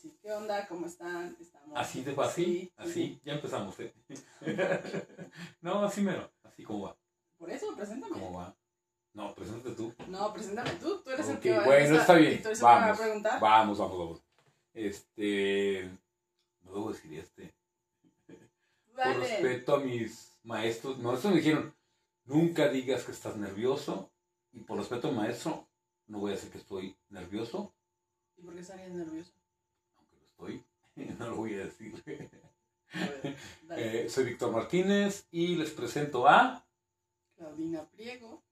así, ¿qué onda? ¿Cómo están? Estamos Así de así, Sí, así, sí. ya empezamos, ¿eh? no, así mero, así como va, Por eso, preséntame. como va. No, preséntate tú. No, preséntame tú, tú eres el que va a bueno, está bien, me va a vamos, preguntar. Vamos, vamos, vamos. Este, no debo decir este. Por Dale. respeto a mis maestros, maestros me dijeron, nunca digas que estás nervioso. Y por respeto al maestro, no voy a decir que estoy nervioso, ¿Y por qué estarías nervioso? Estoy, no lo voy a decir. A ver, dale. Eh, soy Víctor Martínez y les presento a... Claudina Priego,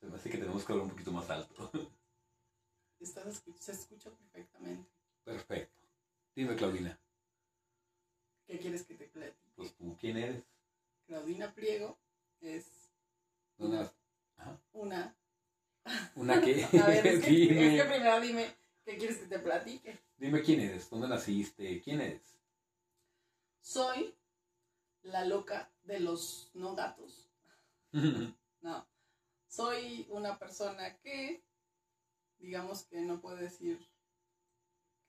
Se me hace que tenemos que hablar un poquito más alto. estás se escucha perfectamente. Perfecto. Dime, Claudina, ¿Qué quieres que te platique? pues tú, ¿quién eres? Claudina Priego es. Ajá. una... ¿Una qué? A ver, es que, dime, es que primero dime, ¿qué quieres que te platique? Dime quién eres, dónde naciste, quién eres. Soy la loca de los no gatos. No. Soy una persona que, digamos que no puedo decir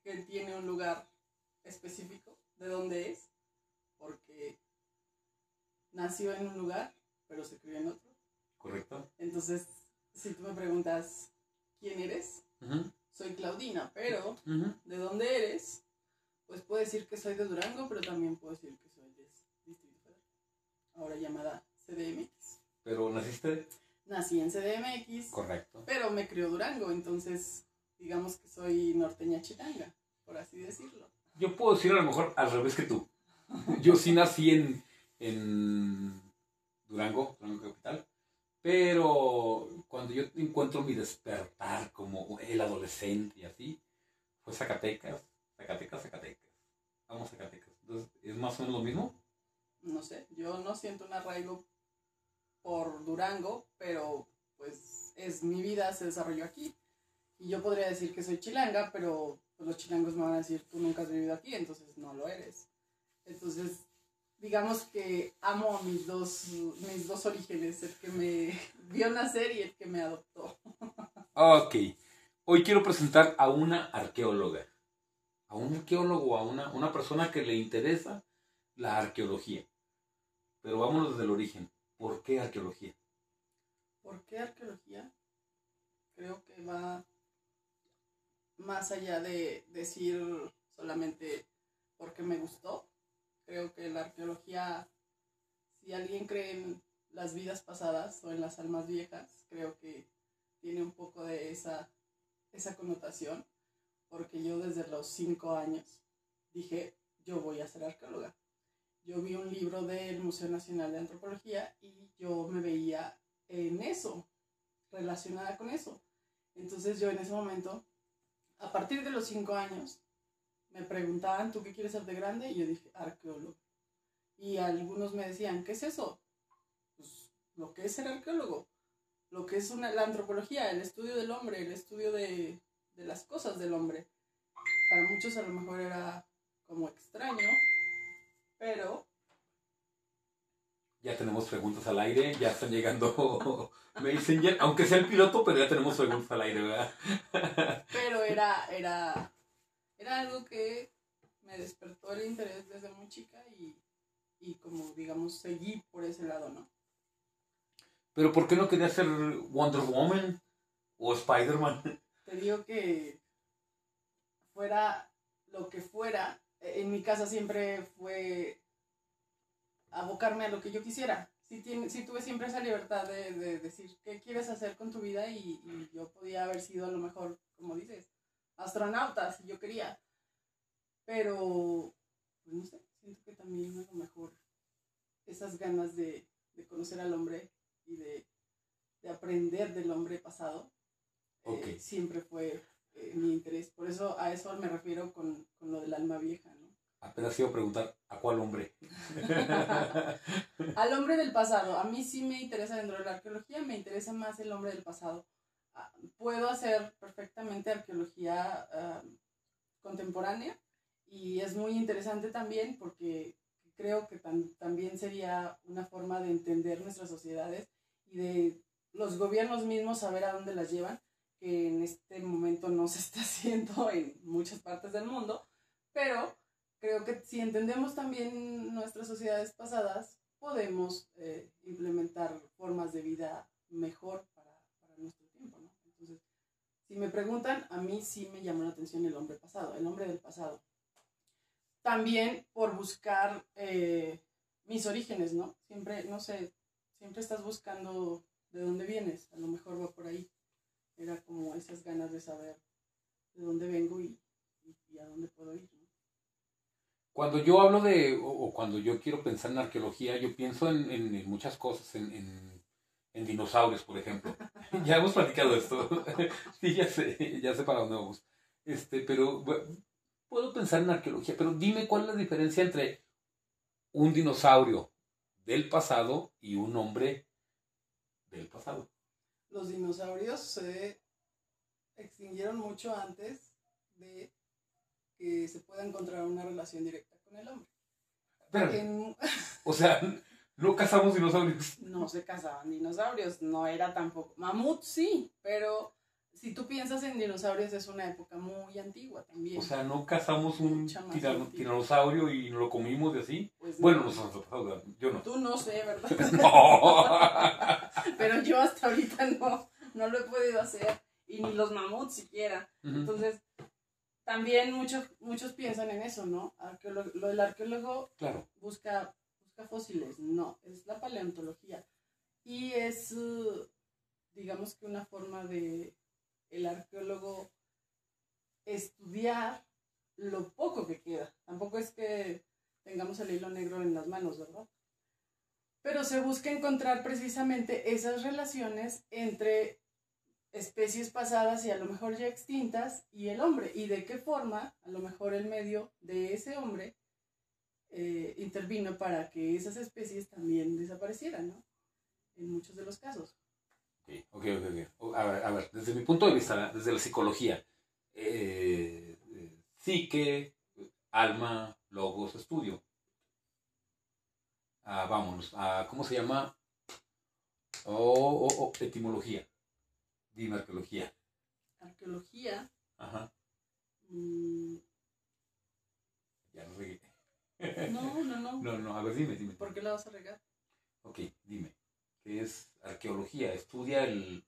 que tiene un lugar específico de dónde es, porque nació en un lugar, pero se crió en otro. ¿Correcto? Entonces, si tú me preguntas quién eres, soy Claudina, pero de dónde eres, pues puedo decir que soy de Durango, pero también puedo decir que soy de Distrito Federal, ahora llamada CDMX. Pero naciste... Nací en CDMX, Correcto. pero me crió Durango, entonces digamos que soy norteña chilanga, por así decirlo. Yo puedo decir a lo mejor al revés que tú. Yo sí nací en, en Durango, Durango Capital, pero cuando yo encuentro mi despertar como el adolescente y así, fue Zacatecas, Zacatecas, Zacatecas. Vamos Zacatecas. Entonces, ¿es más o menos lo mismo? No sé, yo no siento un arraigo por Durango, pero pues es mi vida, se desarrolló aquí. Y yo podría decir que soy chilanga, pero los chilangos me van a decir, tú nunca has vivido aquí, entonces no lo eres. Entonces, digamos que amo mis dos, mis dos orígenes, el que me vio nacer y el que me adoptó. Ok. Hoy quiero presentar a una arqueóloga. A un arqueólogo, a una, una persona que le interesa la arqueología. Pero vámonos desde el origen. ¿Por qué arqueología? ¿Por qué arqueología? Creo que va más allá de decir solamente porque me gustó. Creo que la arqueología, si alguien cree en las vidas pasadas o en las almas viejas, creo que tiene un poco de esa, esa connotación, porque yo desde los cinco años dije, yo voy a ser arqueóloga. Yo vi un libro del Museo Nacional de Antropología y yo me veía en eso, relacionada con eso. Entonces yo en ese momento, a partir de los cinco años, me preguntaban, ¿tú qué quieres ser de grande? Y yo dije, arqueólogo. Y algunos me decían, ¿qué es eso? Pues lo que es ser arqueólogo, lo que es una, la antropología, el estudio del hombre, el estudio de, de las cosas del hombre. Para muchos a lo mejor era como extraño, pero Ya tenemos preguntas al aire, ya están llegando Messenger, aunque sea el piloto, pero ya tenemos preguntas al aire, ¿verdad? pero era, era, era algo que me despertó el interés desde muy chica y, y como digamos seguí por ese lado, ¿no? Pero ¿por qué no quería ser Wonder Woman o Spider-Man? Te digo que fuera lo que fuera, en mi casa siempre fue abocarme a lo que yo quisiera. Sí, tiene, sí tuve siempre esa libertad de, de decir qué quieres hacer con tu vida y, y yo podía haber sido a lo mejor, como dices, astronauta si yo quería. Pero, pues no sé, siento que también a lo mejor esas ganas de, de conocer al hombre y de, de aprender del hombre pasado eh, siempre fue eh, mi interés. Por eso a eso me refiero con, con lo del alma vieja, ¿no? Apenas iba a preguntar, ¿a cuál hombre? Al hombre del pasado. A mí sí me interesa dentro de la arqueología, me interesa más el hombre del pasado. Puedo hacer perfectamente arqueología ah, contemporánea y es muy interesante también porque creo que tam- también sería una forma de entender nuestras sociedades y de los gobiernos mismos saber a dónde las llevan. que en este momento no se está haciendo en muchas partes del mundo, pero creo que si entendemos también nuestras sociedades pasadas, podemos eh, implementar formas de vida mejor para, para nuestro tiempo, ¿no? Entonces, si me preguntan, a mí sí me llamó la atención el hombre pasado, el hombre del pasado. También por buscar eh, mis orígenes, ¿no? Siempre, no sé, siempre estás buscando de dónde vienes, a lo mejor va por ahí. Era como esas ganas de saber de dónde vengo y, y, a dónde puedo ir. ¿no? Cuando yo hablo de, o, cuando yo quiero pensar en arqueología, yo pienso en, muchas cosas, en, en, en, dinosaurios, por ejemplo. ya hemos platicado esto. sí, ya sé, ya sé para dónde vamos. Este, pero puedo pensar en arqueología, pero dime cuál es la diferencia entre un dinosaurio del pasado y un hombre del pasado. Los dinosaurios se extinguieron mucho antes de que se pueda encontrar una relación directa con el hombre. o sea, no cazamos dinosaurios. No se cazaban dinosaurios, no era tampoco. Mamut sí, pero si tú piensas en dinosaurios es una época muy antigua también. O sea, no cazamos un tiranosaurio y lo comimos de así. Pues bueno, nosotros, yo no. Tú no sé, ¿verdad? no. Pero yo hasta ahorita no, no lo he podido hacer. Y ni los mamuts siquiera. Entonces, también muchos, muchos piensan en eso, ¿no? lo del arqueólogo claro. busca, fósiles. No, es la paleontología. Y es, uh, digamos que una forma de el arqueólogo estudiar lo poco que queda. Tampoco es que tengamos el hilo negro en las manos, ¿verdad? Pero se busca encontrar precisamente esas relaciones entre especies pasadas y a lo mejor ya extintas y el hombre, y de qué forma a lo mejor el medio de ese hombre eh, intervino para que esas especies también desaparecieran, ¿no? En muchos de los casos. Ok, ok, ok. A ver, a ver, desde mi punto de vista, desde la psicología, eh, eh, psique, alma, logos, estudio. Ah, vámonos, ah, ¿cómo se llama? Oh, oh, oh, etimología. Dime arqueología. Arqueología. Ajá. Mm. Ya no regué. No, no, no. No, no, a ver, dime, dime. ¿Por qué la vas a regar? Ok, dime es arqueología, estudia el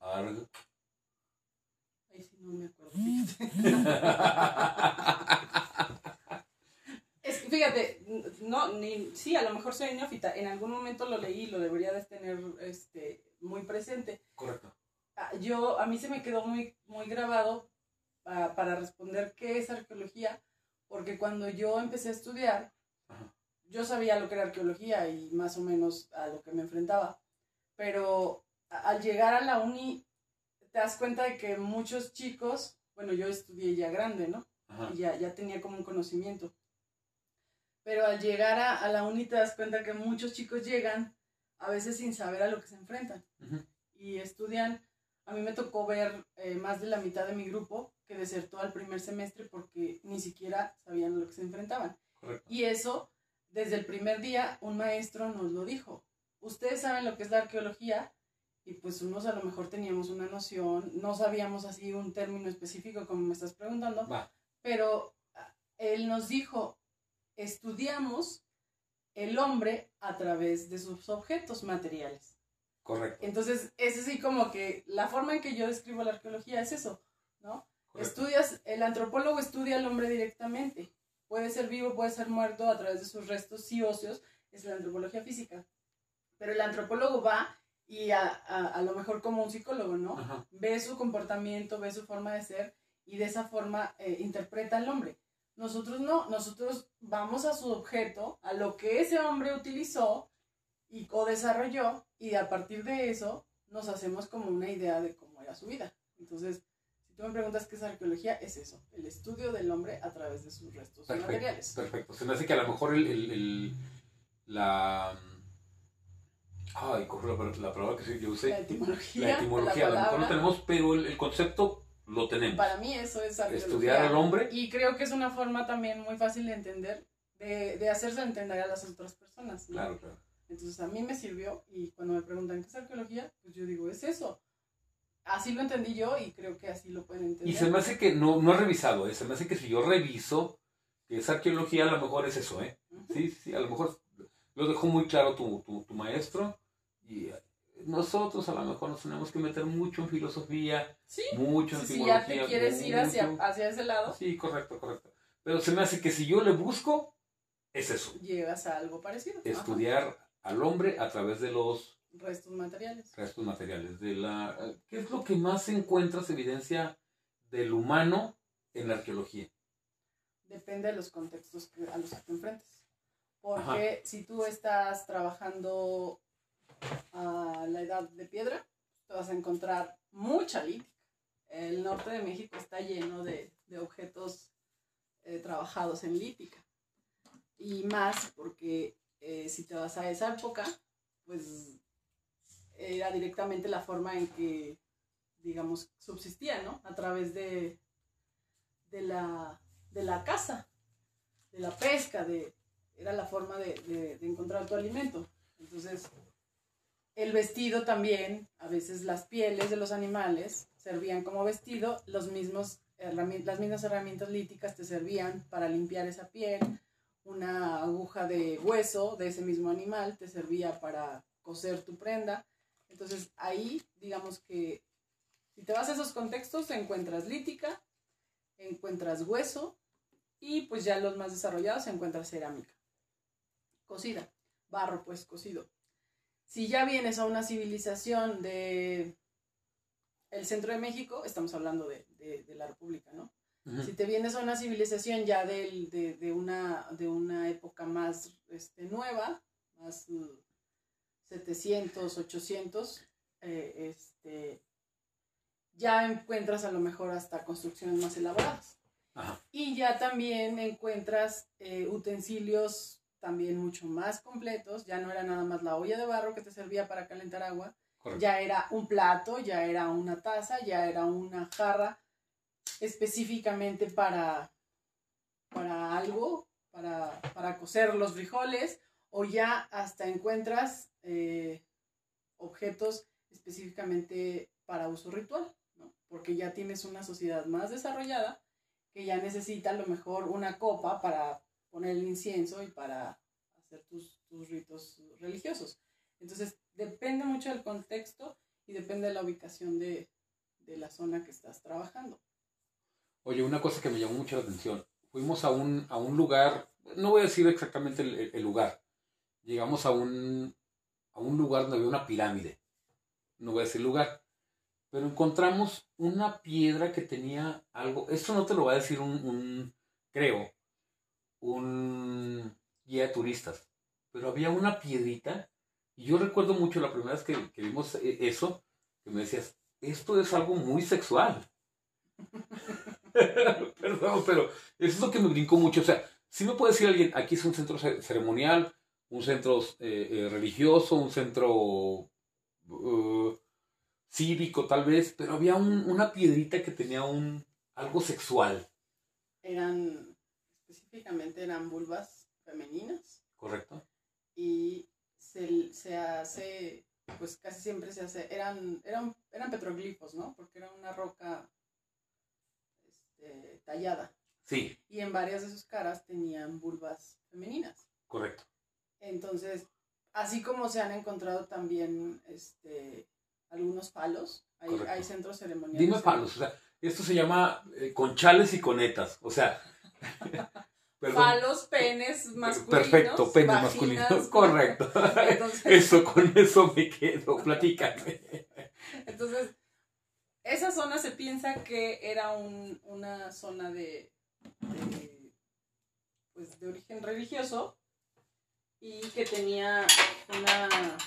Ahí sí no me acuerdo. es que fíjate, no, ni, sí, a lo mejor soy neófita. En algún momento lo leí, lo debería de tener este, muy presente. Correcto. Ah, yo, a mí se me quedó muy, muy grabado ah, para responder qué es arqueología, porque cuando yo empecé a estudiar, yo sabía lo que era arqueología y más o menos a lo que me enfrentaba pero al llegar a la uni te das cuenta de que muchos chicos, bueno, yo estudié ya grande, ¿no? Y ya, ya tenía como un conocimiento. Pero al llegar a, la uni te das cuenta que muchos chicos llegan a veces sin saber a lo que se enfrentan. Y estudian, a mí me tocó ver eh, más de la mitad de mi grupo que desertó al primer semestre porque ni siquiera sabían a lo que se enfrentaban. Y eso, desde el primer día, un maestro nos lo dijo ustedes saben lo que es la arqueología y pues unos a lo mejor teníamos una noción, no sabíamos así un término específico como me estás preguntando, pero ah, él nos dijo, estudiamos el hombre a través de sus objetos materiales. Correcto. Entonces, es así como que la forma en que yo describo la arqueología es eso, ¿no? Estudias, el antropólogo estudia al hombre directamente. Puede ser vivo, puede ser muerto a través de sus restos y óseos, es la antropología física. Pero el antropólogo va y a, a, lo mejor como un psicólogo, ¿no? Ve su comportamiento, ve su forma de ser y de esa forma eh, interpreta al hombre. Nosotros no, nosotros vamos a su objeto, a lo que ese hombre utilizó y, o desarrolló y a partir de eso nos hacemos como una idea de cómo era su vida. Entonces, tú me preguntas qué es arqueología, es eso, el estudio del hombre a través de sus restos materiales. Perfecto. Se me hace que a lo mejor el, el, la Ay, cojo la, palabra que yo usé. La etimología. La etimología, a lo mejor no tenemos, pero el, concepto lo tenemos. Para mí eso es Estudiar al hombre. Y creo que es una forma también muy fácil de entender, de, de hacerse entender a las otras personas. Claro, claro. Entonces a mí me sirvió y cuando me preguntan qué es arqueología, pues yo digo, es eso. Así lo entendí yo y creo que así lo pueden entender. Y se me hace que no, no he revisado, ¿eh? se me hace que si yo reviso, que esa arqueología a lo mejor es eso, ¿eh? Sí, sí, a lo mejor lo dejó muy claro tu, tu, tu maestro y eh, nosotros a lo mejor nos tenemos que meter mucho en filosofía, Sí, mucho en si, si ya te quieres ir hacia, hacia ese lado, Sí, correcto, correcto. Pero se me hace que si yo le busco, es eso, llegas a algo parecido. Ajá. estudiar al hombre a través de los Restos materiales. restos materiales. De la, ¿Qué es lo que más encuentras evidencia del humano en la arqueología? Depende de los contextos que- a los que te enfrentes. Porque si tú estás trabajando a la edad de piedra, te vas a encontrar mucha lítica. El norte de México está lleno de, de objetos eh, trabajados en lítica. Y más porque eh, si te vas a esa época, pues era directamente la forma en que, digamos, subsistía, ¿no? A través de, de, la, de la caza, de la pesca, de, era la forma de, de- encontrar tu alimento. Entonces, el vestido también, a veces las pieles de los animales servían como vestido, los mismos las mismas herramientas líticas te servían para limpiar esa piel, una aguja de hueso de ese mismo animal te servía para coser tu prenda. Entonces ahí, digamos que si te vas a esos contextos, encuentras lítica, encuentras hueso y pues ya los más desarrollados encuentras cerámica. Cocida, barro pues cocido. Si ya vienes a una civilización de el centro de México, estamos hablando de, de- de la República, ¿no? Si te vienes a una civilización ya del- de, de una, de una época más este, nueva, más uh, 700, 800, eh, este, ya encuentras a lo mejor hasta construcciones más elaboradas. Ajá. Y ya también encuentras eh, utensilios también mucho más completos, ya no era nada más la olla de barro que te servía para calentar agua, Correcto. ya era un plato, ya era una taza, ya era una jarra específicamente para, para algo, para, para cocer los frijoles, o ya hasta encuentras eh, objetos específicamente para uso ritual, ¿no? porque ya tienes una sociedad más desarrollada que ya necesita a lo mejor una copa para poner el incienso y para hacer tus, ritos religiosos. Entonces, depende mucho del contexto y depende de la ubicación de, de la zona que estás trabajando. Oye, una cosa que me llamó mucho la atención. Fuimos a un, a un lugar, no voy a decir exactamente el lugar. Llegamos a un, a un lugar donde había una pirámide. No voy a decir lugar. Pero encontramos una piedra que tenía algo. Esto no te lo va a decir un, un creo, un guía de turistas. Pero había una piedrita. Y yo recuerdo mucho la primera vez que, que vimos eh, eso, que me decías, esto es algo muy sexual. Perdón, pero eso es lo que me brincó mucho. O sea, si me puede decir alguien, aquí es un centro ce- ceremonial, un centro eh, eh, religioso, un centro eh, cívico tal vez, pero había un- una piedrita que tenía un algo sexual, Eran, específicamente eran vulvas femeninas ¿correcto? y se, se hace, pues casi siempre se hace, eran, eran, eran petroglifos, ¿no? Porque era una roca este, tallada. Sí, Y en varias de sus caras tenían vulvas femeninas. correcto. Entonces, así como se han encontrado también este, algunos palos, hay, hay centros ceremoniales. Dime palos, o sea, esto se llama eh, conchales y conetas, o sea, perdón. Palos, penes masculinos. Perfecto, penes vaginas, masculinos, correcto. Entonces, Eso, con eso me quedo, platícame. entonces, esa zona se piensa que era un- una zona de, de, pues, de origen religioso y que tenía una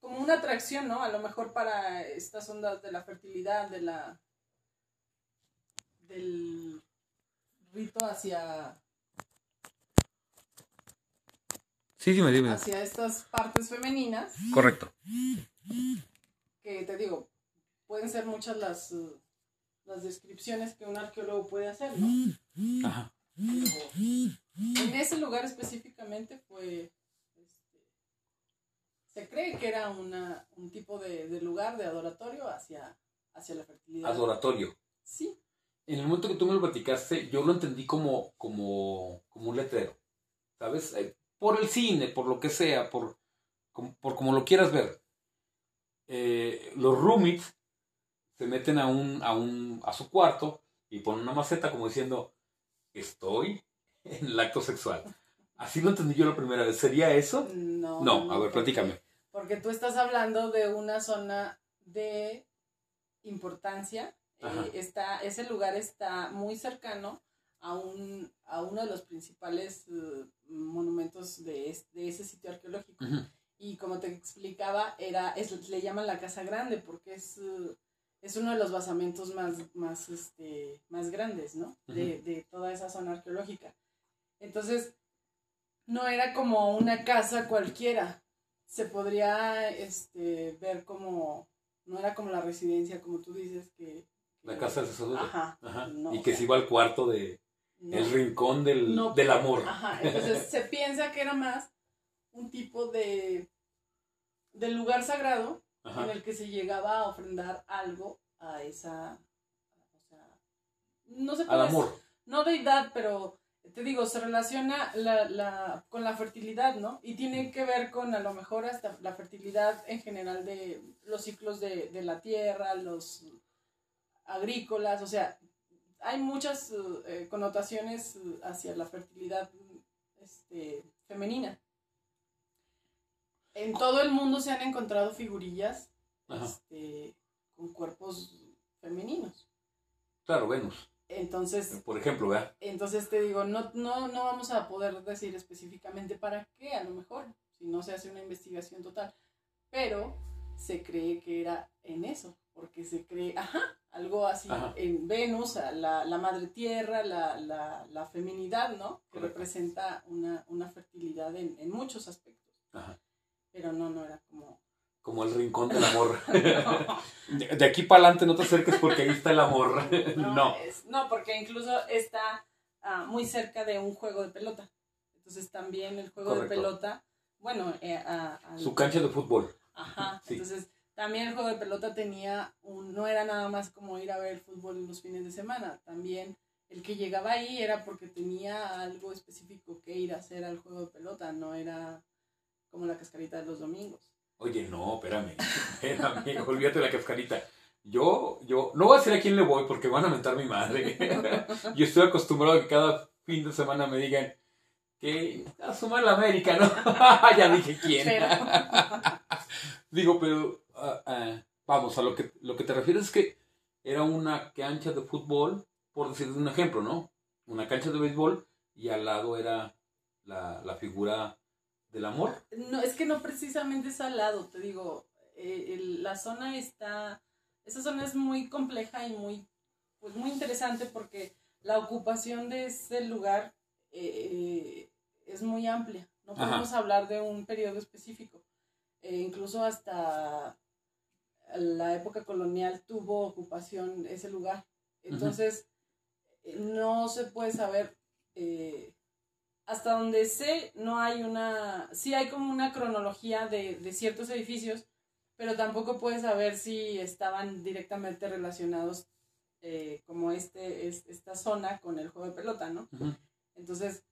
como una atracción, ¿no? A lo mejor para estas ondas de la fertilidad, de la del rito hacia Sí, dime, dime. hacia estas partes femeninas, Correcto. que te digo, pueden ser muchas las las descripciones que un arqueólogo puede hacer, ¿no? Ajá. Pero en ese lugar específicamente fue este, se cree que era una, un tipo de, de lugar de adoratorio hacia, hacia la fertilidad. Adoratorio. Sí, En el momento que tú me lo platicaste, yo lo entendí como, como, como un letrero. ¿Sabes? Eh, por el cine, por lo que sea, por, como- por como lo quieras ver. Eh, los roommates se meten a un, a un, a su cuarto y ponen una maceta como diciendo, estoy en el acto sexual. Así lo entendí yo la primera vez. ¿Sería eso? no. No, a ver, porque- platícame. Porque tú estás hablando de una zona de importancia. eh, está, ese lugar está muy cercano a, un, a uno de los principales eh, monumentos de, es- de ese sitio arqueológico. Y como te explicaba, era, es, le llaman la Casa Grande porque es, eh, es uno de los basamentos más, más, este, más grandes, ¿no? De, de toda esa zona arqueológica. Entonces, no era como una casa cualquiera. Se podría este, ver como, no era como la residencia, como tú dices, que... La casa del sacerdote. Ajá. Ajá. no, y que sea, se iba al cuarto de no. el rincón del, No. del amor. Ajá, entonces se piensa que era más un tipo de, de lugar sagrado Ajá. en el que se llegaba a ofrendar algo a esa, o sea, no se Al amor. no deidad, pero te digo, se relaciona la, la, con la fertilidad, ¿no? Y tiene que ver con a lo mejor hasta la fertilidad en general de los ciclos de, de la tierra, los agrícolas, o sea, hay muchas eh, connotaciones hacia la fertilidad este, femenina. En todo el mundo se han encontrado figurillas este, con cuerpos femeninos. Claro, Venus. Entonces, Por ejemplo, ¿verdad? entonces te digo, no, no, no vamos a poder decir específicamente para qué, a lo mejor, si no se hace una investigación total. Pero se cree que era en eso, porque se cree, ajá, algo así Ajá. en Venus, la, la madre tierra, la, la, la feminidad, ¿no? Que Correcto. representa una, una fertilidad en, en muchos aspectos. Ajá. Pero no, no era como... Como el rincón del amor. de, de aquí para adelante no te acerques porque ahí está el amor. no. es- no, porque incluso está ah, muy cerca de un juego de pelota. Entonces también el juego Correcto. de pelota, bueno, eh, a- Su cancha de fútbol. Ajá, Sí. entonces también el juego de pelota tenía un, no era nada más como ir a ver fútbol los fines de semana, también el que llegaba ahí era porque tenía algo específico que ir a hacer al juego de pelota, no era como la cascarita de los domingos. Oye, no, espérame. Espérame, olvídate de la cascarita. Yo, yo, no voy a decir a quién le voy porque van a mentar mi madre. yo estoy acostumbrado a que cada fin de semana me digan que a la América, ¿no? ya dije quién. Pero- Digo, pero ah, ah, vamos, a lo que, lo que te refieres es que era una cancha de fútbol, por decir un ejemplo, ¿no? Una cancha de béisbol y al lado era la, la figura del amor. No, es que no precisamente es al lado, te digo, eh, el- la zona está, esa zona es muy compleja y muy, pues muy interesante porque la ocupación de ese lugar eh, es muy amplia, no Ajá. podemos hablar de un periodo específico, Eh, incluso hasta la época colonial tuvo ocupación ese lugar, entonces no se puede saber hasta donde sé, no hay una, sí hay como una cronología de, de ciertos edificios, pero tampoco puedes saber si estaban directamente relacionados eh, como este, es, esta zona con el juego de pelota, ¿no? Entonces,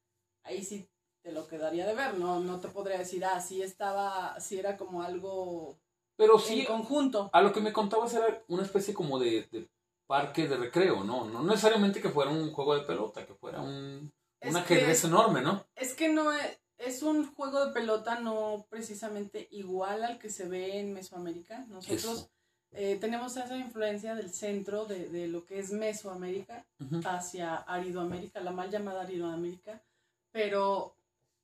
ahí sí te lo quedaría de ver, no, no te podría decir, ah, sí estaba, sí era como algo Pero en sí, conjunto. a lo que me contabas era una especie como de, de parque de recreo, ¿no? No necesariamente que fuera un juego de pelota, que fuera un, Es un que- enorme, ¿no? Es que no es, es un juego de pelota no precisamente igual al que se ve en Mesoamérica. Nosotros eh, tenemos esa influencia del centro de, de lo que es Mesoamérica hacia Aridoamérica, la mal llamada Aridoamérica, pero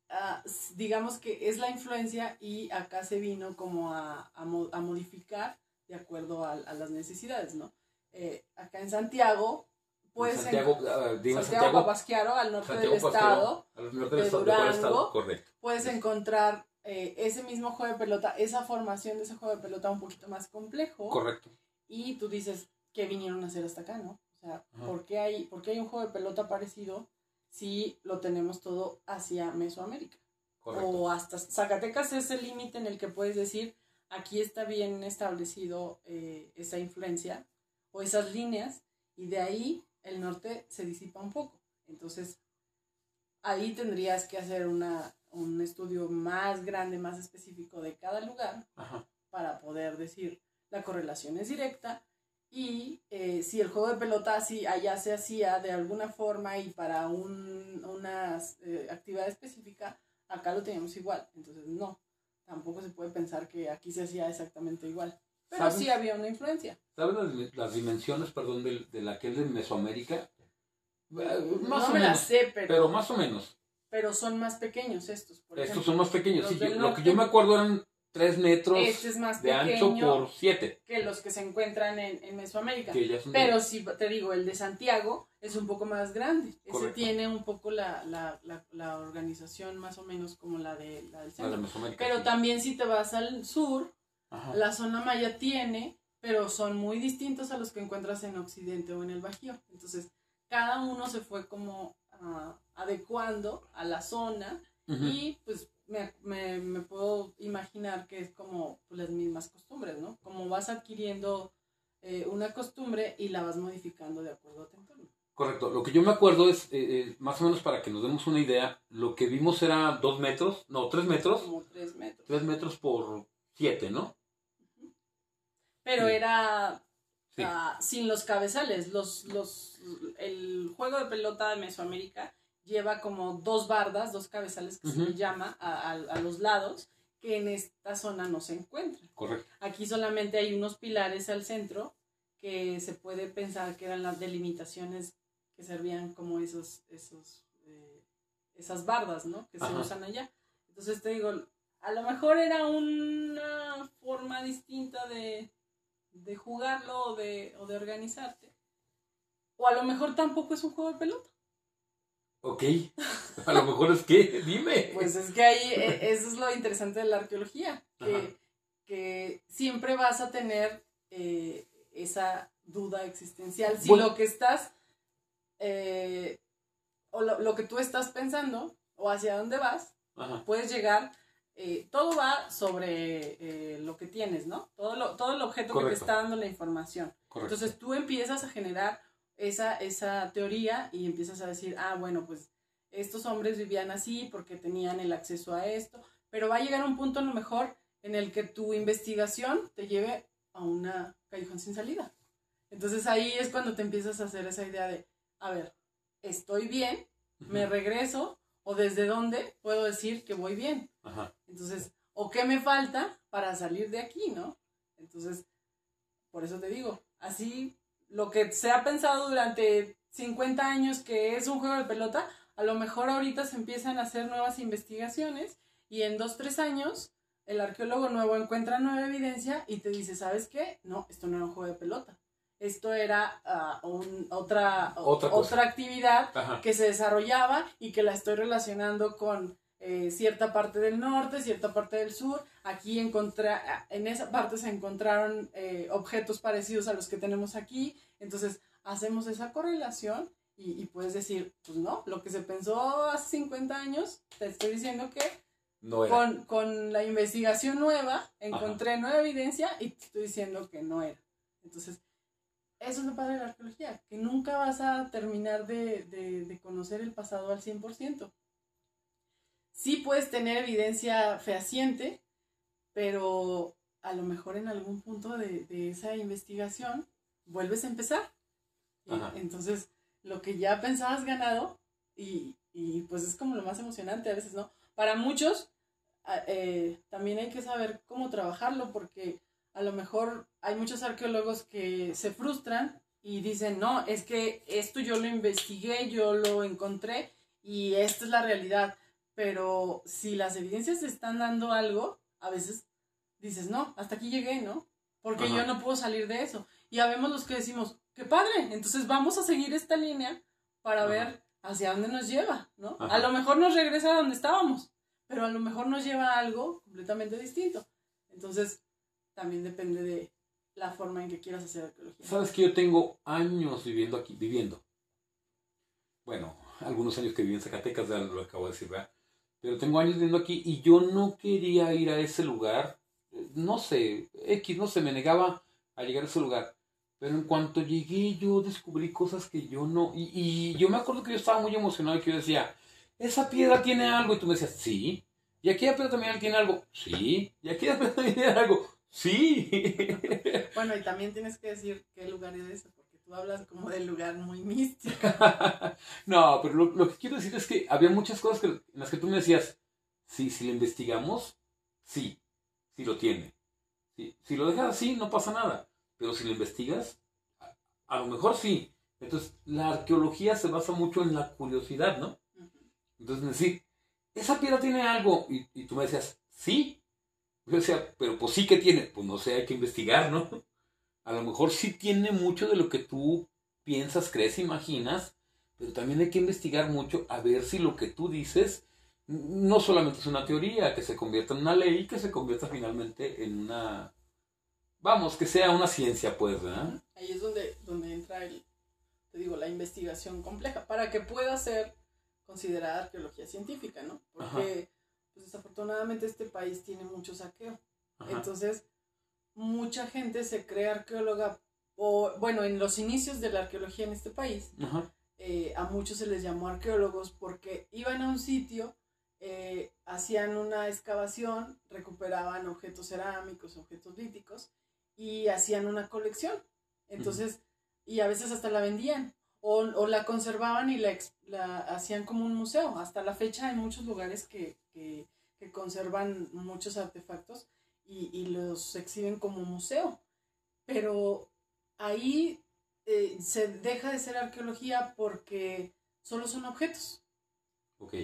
ah, digamos que es la influencia y acá se vino como a, a mo- a modificar de acuerdo a, a las necesidades, ¿no? Eh, acá en Santiago, pues Santiago, ah, digo, Santiago, Santiago, Papasquiaro, al norte Santiago del estado, al norte del de Durango. estado, correcto. puedes encontrar eh, ese mismo juego de pelota, esa formación de ese juego de pelota un poquito más complejo. Correcto. Y tú dices, ¿qué vinieron a hacer hasta acá, no? O sea, Ajá. ¿por qué, hay, ¿por qué hay un juego de pelota parecido si lo tenemos todo hacia Mesoamérica? Correcto. O hasta Zacatecas es el límite en el que puedes decir, aquí está bien establecido eh, esa influencia o esas líneas, y de ahí el norte se disipa un poco. Entonces, ahí tendrías que hacer una, un estudio más grande, más específico de cada lugar Ajá. para poder decir la correlación es directa y eh, si el juego de pelota así allá se hacía de alguna forma y para un, una eh, actividad específica, acá lo teníamos igual. Entonces, no, tampoco se puede pensar que aquí se hacía exactamente igual. Pero ¿Sabes? sí había una influencia. ¿Sabes las, las dimensiones, perdón, de, de la que es de Mesoamérica? Eh, Más no o me las sé, pero, Pero más o menos. pero son más pequeños estos. Por Estos ejemplo. son más pequeños. Sí, yo- lo que yo me acuerdo eran 3 metros Este es más de ancho por 7. que los que se encuentran en, en Mesoamérica. Son de- Pero si te digo, el de Santiago es un poco más grande. Ese Correcto. tiene un poco la, la, la, la organización más o menos como la, de, la del la de centro. Mesoamérica. Pero sí. también si te vas al sur, Ajá. la zona maya tiene, pero son muy distintos a los que encuentras en Occidente o en el Bajío. Entonces, cada uno se fue como ah, adecuando a la zona Ujú. y pues me, me, me puedo imaginar que es como pues, las mismas costumbres, ¿no? Como vas adquiriendo eh, una costumbre y la vas modificando de acuerdo a tu entorno. Correcto. Lo que yo me acuerdo es, eh, eh, más o menos para que nos demos una idea, lo que vimos era 2 metros, no, 3 metros. Como tres metros. 3 metros por 7, ¿no? Pero Sí. era Sí. ah, sin los cabezales. Los, los, el juego de pelota de Mesoamérica lleva como dos bardas, dos cabezales que se le llama a, a- a los lados, que en esta zona no se encuentran. Correcto. Aquí solamente hay unos pilares al centro que se puede pensar que eran las delimitaciones que servían como esos, esos, eh, esas bardas, ¿no? Que se usan allá. Entonces te digo, a lo mejor era una forma distinta de, de jugarlo o de, o de organizarte. O a lo mejor tampoco es un juego de pelota. Ok. A lo mejor es que, dime. Pues es que ahí eh, eso es lo interesante de la arqueología, que, que siempre vas a tener eh, esa duda existencial. Si Bueno. lo que estás, eh, o lo, lo que tú estás pensando, o hacia dónde vas, Ajá. puedes llegar, eh, todo va sobre eh, lo que tienes, ¿no? Todo, lo, todo el objeto que te está dando la información. Correcto. Entonces tú empiezas a generar esa, esa teoría y empiezas a decir, ah, bueno, pues estos hombres vivían así porque tenían el acceso a esto, pero va a llegar un punto a lo mejor en el que tu investigación te lleve a una callejón sin salida. Entonces ahí es cuando te empiezas a hacer esa idea de, a ver, estoy bien, me regreso, o desde dónde puedo decir que voy bien. Ajá. Entonces, ¿o qué me falta para salir de aquí, no? Entonces, por eso te digo, así lo que se ha pensado durante 50 años que es un juego de pelota, a lo mejor ahorita se empiezan a hacer nuevas investigaciones y en dos, tres años el arqueólogo nuevo encuentra nueva evidencia y te dice, ¿sabes qué? No, esto no era un juego de pelota. Esto era ah, un- otra, Otra actividad Ajá. que se desarrollaba y que la estoy relacionando con eh, cierta parte del norte, cierta parte del sur. Aquí encontré, en esa parte se encontraron eh, objetos parecidos a los que tenemos aquí. Entonces hacemos esa correlación y, y puedes decir, pues no, lo que se pensó hace 50 años, te estoy diciendo que No era. con, con la investigación nueva encontré nueva evidencia y te estoy diciendo que no era. Entonces, eso es lo padre de la arqueología, que nunca vas a terminar de, de- de conocer el pasado al 100%. Sí puedes tener evidencia fehaciente, pero a lo mejor en algún punto de, de esa investigación vuelves a empezar. Ajá. entonces, lo que ya pensabas ganado, y, y pues es como lo más emocionante a veces, ¿no? Para muchos, a- eh, también hay que saber cómo trabajarlo, porque a lo mejor hay muchos arqueólogos que se frustran y dicen, no, es que esto yo lo investigué, yo lo encontré y esta es la realidad. Pero si las evidencias te están dando algo, a veces dices, no, hasta aquí llegué, ¿no? Porque Ajá. yo no puedo salir de eso. Y habemos los que decimos, qué padre, entonces vamos a seguir esta línea para Ajá. ver hacia dónde nos lleva, ¿no? Ajá. A lo mejor nos regresa a donde estábamos, pero a lo mejor nos lleva a algo completamente distinto. Entonces, también depende de la forma en que quieras hacer arqueología. Sabes que yo tengo años viviendo aquí, viviendo. Bueno, algunos años que viví en Zacatecas, ya lo acabo de decir, ¿verdad? pero tengo años viviendo aquí y yo no quería ir a ese lugar. No sé, X, no sé, me negaba a llegar a ese lugar. Pero en cuanto llegué, yo descubrí cosas que yo no. Y, yo me acuerdo que yo estaba muy emocionado y que yo decía, esa piedra tiene algo. Y tú me decías, sí. Y aquella piedra también tiene algo. Sí. Y aquella piedra también tiene algo. Sí. Bueno, y también tienes que decir qué lugar es ese, porque tú hablas como del lugar muy místico. no, pero lo, lo, que quiero decir es que había muchas cosas que, en las que tú me decías, sí, si lo investigamos, sí, sí lo tiene. Sí, si lo dejas así, no pasa nada. Pero si lo investigas, a, a lo mejor sí. Entonces, la arqueología se basa mucho en la curiosidad, ¿no? Entonces, decir, esa piedra tiene algo. Y, y, tú me decías, sí. Yo decía, pero pues sí que tiene. Pues no sé, hay que investigar, ¿no? A lo mejor sí tiene mucho de lo que tú piensas, crees, imaginas. Pero también hay que investigar mucho a ver si lo que tú dices no solamente es una teoría, que se convierta en una ley, que se convierta finalmente en una... Vamos, que sea una ciencia, pues, ¿verdad? Ahí es donde, donde entra el, te digo, la investigación compleja, para que pueda ser considerada arqueología científica, ¿no? Porque pues, desafortunadamente este país tiene mucho saqueo. Ajá. Entonces, mucha gente se cree arqueóloga, o bueno, en los inicios de la arqueología en este país, eh, a muchos se les llamó arqueólogos porque iban a un sitio, eh, hacían una excavación, recuperaban objetos cerámicos, objetos líticos y hacían una colección. Entonces, y a veces hasta la vendían o, o la conservaban y la, la, hacían como un museo. Hasta la fecha hay muchos lugares que, que, que conservan muchos artefactos y, y, los exhiben como museo. Pero ahí eh, se deja de ser arqueología porque solo son objetos. Ok.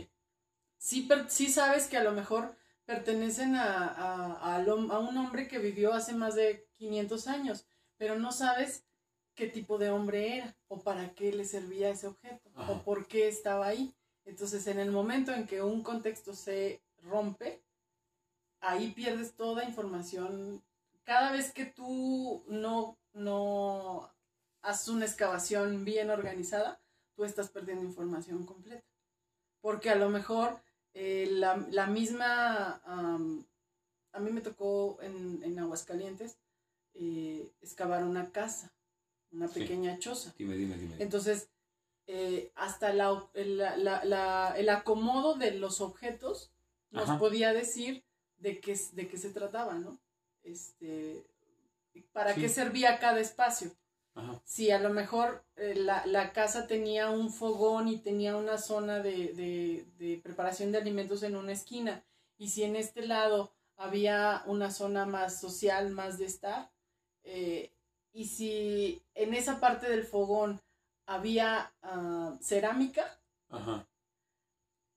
Sí, sí sabes que a lo mejor pertenecen a, a, a, a un hombre que vivió hace más de 500 años, pero no sabes qué tipo de hombre era o para qué le servía ese objeto Ajá. o por qué estaba ahí. Entonces, en el momento en que un contexto se rompe, ahí pierdes toda información. Cada vez que tú no, no haces una excavación bien organizada, tú estás perdiendo información completa. Porque a lo mejor eh, la, la, misma, um, a mí me tocó en, en Aguascalientes eh, excavar una casa una pequeña sí. choza. Dime, dime, dime. Entonces, eh, hasta la, la, la, el acomodo de los objetos nos Ajá. podía decir de qué, de qué se trataba, ¿no? Este, para sí. qué servía cada espacio. Ajá. Si a lo mejor eh, la, la, casa tenía un fogón y tenía una zona de, de, de, preparación de alimentos en una esquina, y si en este lado había una zona más social, más de estar, eh, y si en esa parte del fogón había uh, cerámica, Ajá.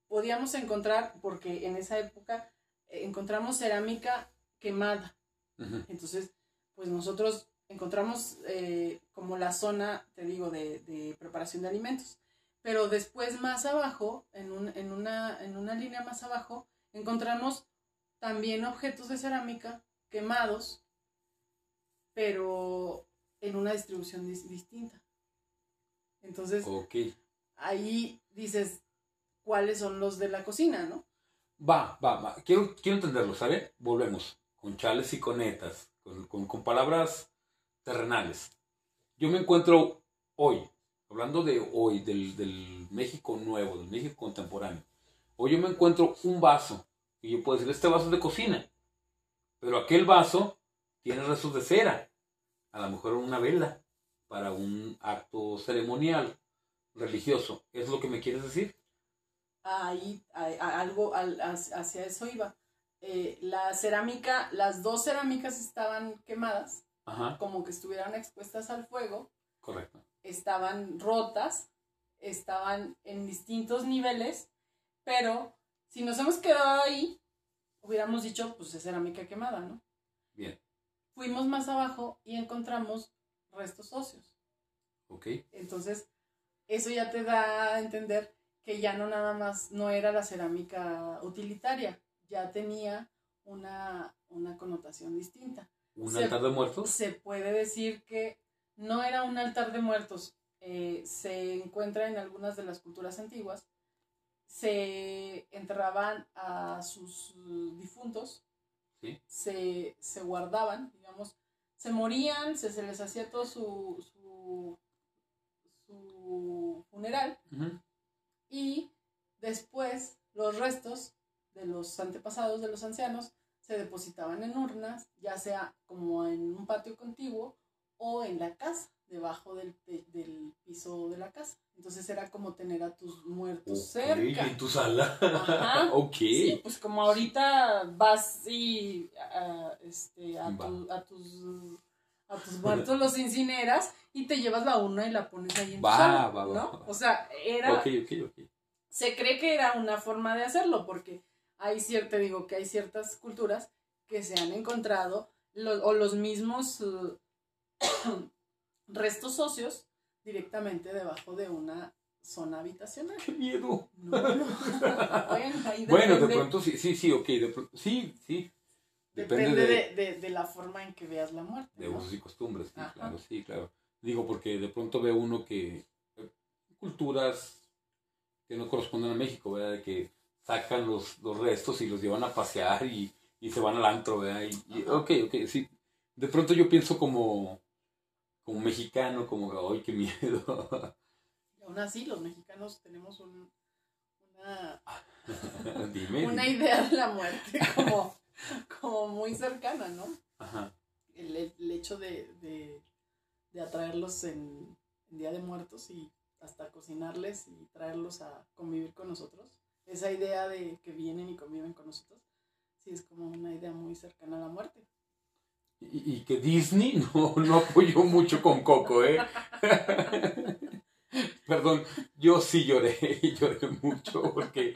podíamos encontrar, porque en esa época eh, encontramos cerámica quemada. Ajá. Entonces, pues nosotros encontramos eh, como la zona, te digo, de, de, preparación de alimentos. Pero después más abajo, en, un, en, una, en una línea más abajo, encontramos también objetos de cerámica quemados pero en una distribución dis distinta. Entonces, okay. ahí dices cuáles son los de la cocina, ¿no? Va, va, va. Quiero, quiero entenderlo, ¿sabe? Volvemos. Con chales y conetas, con, con, con palabras terrenales. Yo me encuentro hoy, hablando de hoy, del, del México nuevo, del México contemporáneo. Hoy yo me encuentro un vaso, y yo puedo decir, este vaso es de cocina, pero aquel vaso tiene restos de cera, a lo mejor una vela para un acto ceremonial religioso. ¿Es lo que me quieres decir? Ahí, ahí algo al, hacia eso iba. Eh, la cerámica, las dos cerámicas estaban quemadas, Ajá. como que estuvieran expuestas al fuego. Correcto. Estaban rotas, estaban en distintos niveles, pero si nos hemos quedado ahí, hubiéramos dicho, pues es cerámica quemada, ¿no? Bien fuimos más abajo y encontramos restos óseos. Ok. Entonces, eso ya te da a entender que ya no nada más, no era la cerámica utilitaria, ya tenía una, una connotación distinta. ¿Un se, altar de muertos? Se puede decir que no era un altar de muertos. Eh, se encuentra en algunas de las culturas antiguas se enterraban a sus difuntos, Sí. se, se guardaban, se morían, se, se les hacía todo su, su, su funeral. Y después los restos de los antepasados de los ancianos se depositaban en urnas, ya sea como en un patio contiguo o en la casa, debajo del, del piso de la casa. Entonces era como tener a tus muertos Ok, cerca. en tu sala. Ajá. ok. Sí, pues como ahorita vas y ah, este, a, tu- a tus a tus muertos los incineras y te llevas la urna y la pones ahí en tu Va, sala, va, va, ¿no? O sea, era Ok, ok, ok. se cree que era una forma de hacerlo, porque hay cierto, digo que hay ciertas culturas que se han encontrado, lo- o los mismos eh, restos óseos directamente debajo de una zona habitacional. Qué miedo. No, no. bueno, ahí Bueno, de pronto sí, sí, sí, ok. De pronto, sí, sí. Depende, Depende de, de, la forma en que veas la muerte. de ¿no? usos y costumbres. Sí, Ajá. claro, sí, claro. Digo, porque de pronto ve uno que eh, culturas que no corresponden a México, ¿verdad? De que sacan los, los restos y los llevan a pasear y, y se van al antro, ¿verdad? Y, y- ok, ok, sí. De pronto yo pienso como, como mexicano, como, ¡ay, qué miedo! Y aún así, los mexicanos tenemos un- una, Dime. una idea de la muerte como, como muy cercana, ¿no? Ajá. el, el hecho de, de, de atraerlos en, en Día de Muertos y hasta cocinarles y traerlos a convivir con nosotros. Esa idea de que vienen y conviven con nosotros, sí es como una idea muy cercana a la muerte. Y, que Disney no, no apoyó mucho con Coco, ¿eh? Perdón, yo sí lloré, y lloré mucho porque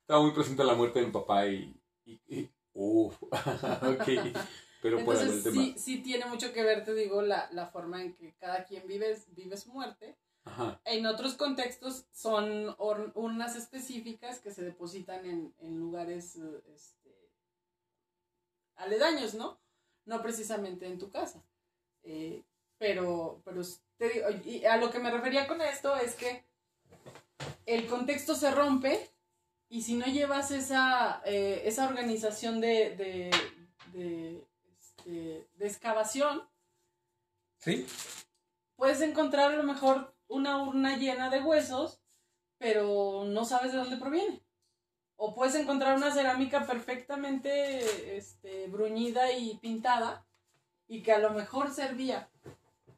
estaba muy presente la muerte de mi papá y... y, y- uf, ok, pero Entonces tema. sí, sí tiene mucho que ver, te digo, la, la forma en que cada quien vive, vive su muerte. Ajá, En otros contextos son urnas específicas que se depositan en, en lugares este, aledaños, ¿no? No precisamente en tu casa. Eh, pero, pero te digo, y a lo que me refería con esto es que el contexto se rompe y si no llevas esa, eh, esa organización de, de, de, este, de excavación, ¿sí? puedes encontrar a lo mejor una urna llena de huesos, pero no sabes de dónde proviene. O puedes encontrar una cerámica perfectamente este, bruñida y pintada y que a lo mejor servía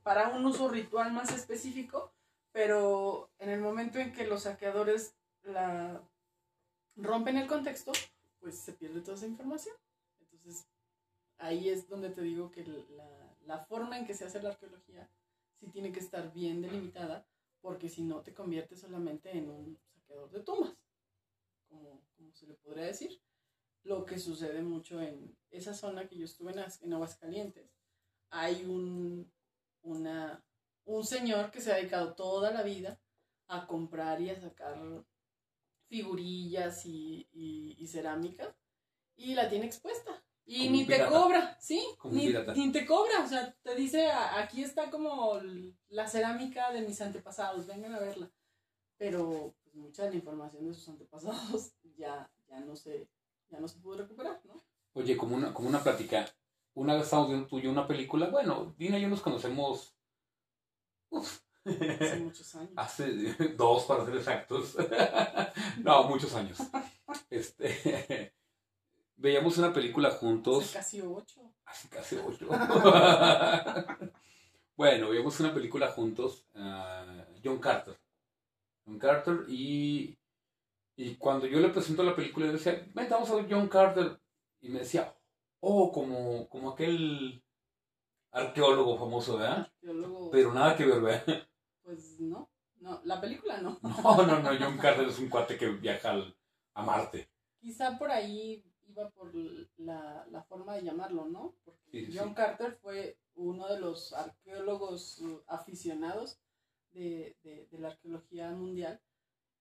para un uso ritual más específico, pero en el momento en que los saqueadores la rompen el contexto, pues se pierde toda esa información. Entonces, ahí es donde te digo que la, la forma en que se hace la arqueología sí tiene que estar bien delimitada, porque si no te conviertes solamente en un saqueador de tumbas, como, como se le podría decir. Lo que sucede mucho en esa zona que yo estuve en, en Aguascalientes, hay un, una, un señor que se ha dedicado toda la vida a comprar y a sacar figurillas y, y- y cerámica y la tiene expuesta. Y Como ni te cobra, ¿sí? Ni, ni te cobra, o sea, te dice, "A- aquí está como la cerámica de mis antepasados, vengan a verla. Pero pues, mucha de la información de sus antepasados ya, ya, no, se, ya no se pudo recuperar, ¿no? Oye, como una, como una plática. Una vez estábamos viendo tú y yo una película. Bueno, Dina y yo nos conocemos. uf, Hace muchos años. Hace dos, para ser exactos. no, muchos años. Este, veíamos una película juntos. Hace casi ocho. Hace casi ocho. bueno, veíamos una película juntos. ah, John Carter. John Carter y, y cuando yo le presento la película, yo decía, ven, vamos a ver John Carter. Y me decía, oh, como, como aquel arqueólogo famoso, ¿verdad? Arqueólogo, Pero nada que ver, ¿verdad? pues no, no, la película no. No, no, no, John Carter es un cuate que viaja al- a Marte. Quizá por ahí iba por la, la forma de llamarlo, ¿no? Porque Sí, John sí. Carter fue uno de los arqueólogos aficionados de, de- de la arqueología mundial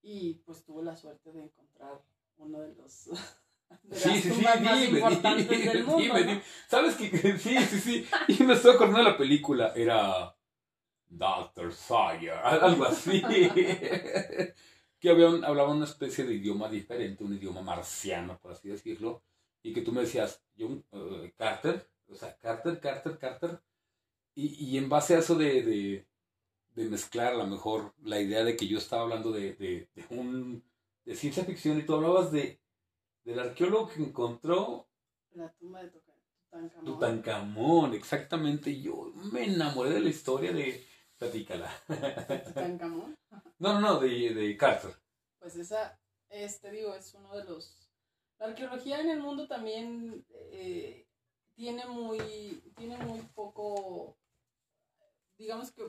y pues tuvo la suerte de encontrar uno de los de Sí, las sí, sí, más dime, importantes dime, del mundo. dime, ¿no? dime. ¿Sabes qué? Sí, sí, sí. Y me estoy acordando de la película. Era Doctor Sawyer, al- algo así. que habían, hablaban una especie de idioma diferente, un idioma marciano, por así decirlo, y que tú me decías, John eh, Carter, o sea, Carter, Carter, Carter, y, y en base a eso de, de, de, mezclar a lo mejor la idea de que yo estaba hablando de, de, de un, de ciencia ficción y tú hablabas de, del arqueólogo que encontró La tumba de Tutankamón. Tutankamón, exactamente. Yo me enamoré de la historia de. Platícala. ¿De Tutankamón. No, no, no, de, de Carter. Pues esa, este digo, es uno de los... La arqueología en el mundo también eh, tiene muy, tiene muy poco, digamos que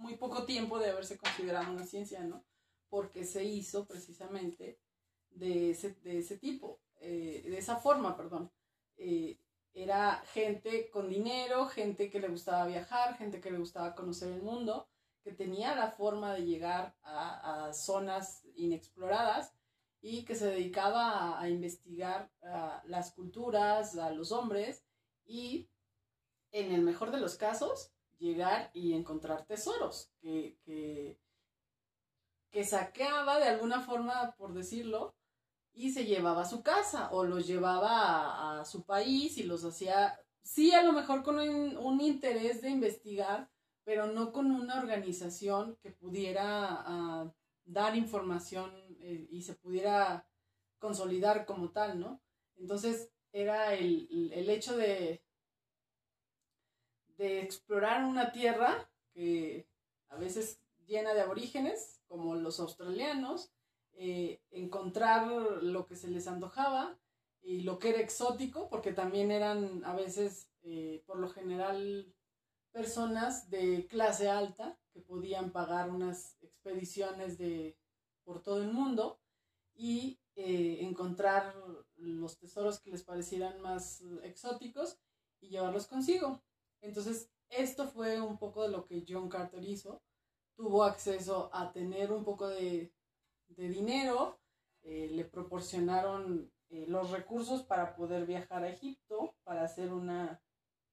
muy poco tiempo de haberse considerado una ciencia, ¿no? Porque se hizo precisamente de ese, de ese tipo, eh, de esa forma, perdón. Eh, era gente con dinero, gente que le gustaba viajar, gente que le gustaba conocer el mundo, que tenía la forma de llegar a, a zonas inexploradas y que se dedicaba a, investigar las culturas, a los hombres y en el mejor de los casos llegar y encontrar tesoros que, que, que saqueaba de alguna forma, por decirlo, y se llevaba a su casa o los llevaba a, su país y los hacía, sí, a lo mejor con un, interés de investigar, pero no con una organización que pudiera uh, dar información eh, y se pudiera consolidar como tal, ¿no? Entonces era el, el hecho de, de explorar una tierra que a veces llena de aborígenes, como los australianos, eh, encontrar lo que se les antojaba y lo que era exótico, porque también eran a veces, eh, por lo general, personas de clase alta que podían pagar unas expediciones de, por todo el mundo y eh, encontrar los tesoros que les parecieran más exóticos y llevarlos consigo. Entonces, esto fue un poco de lo que John Carter hizo. Tuvo acceso a tener un poco de, de dinero, eh, le proporcionaron eh, los recursos para poder viajar a Egipto, para hacer una,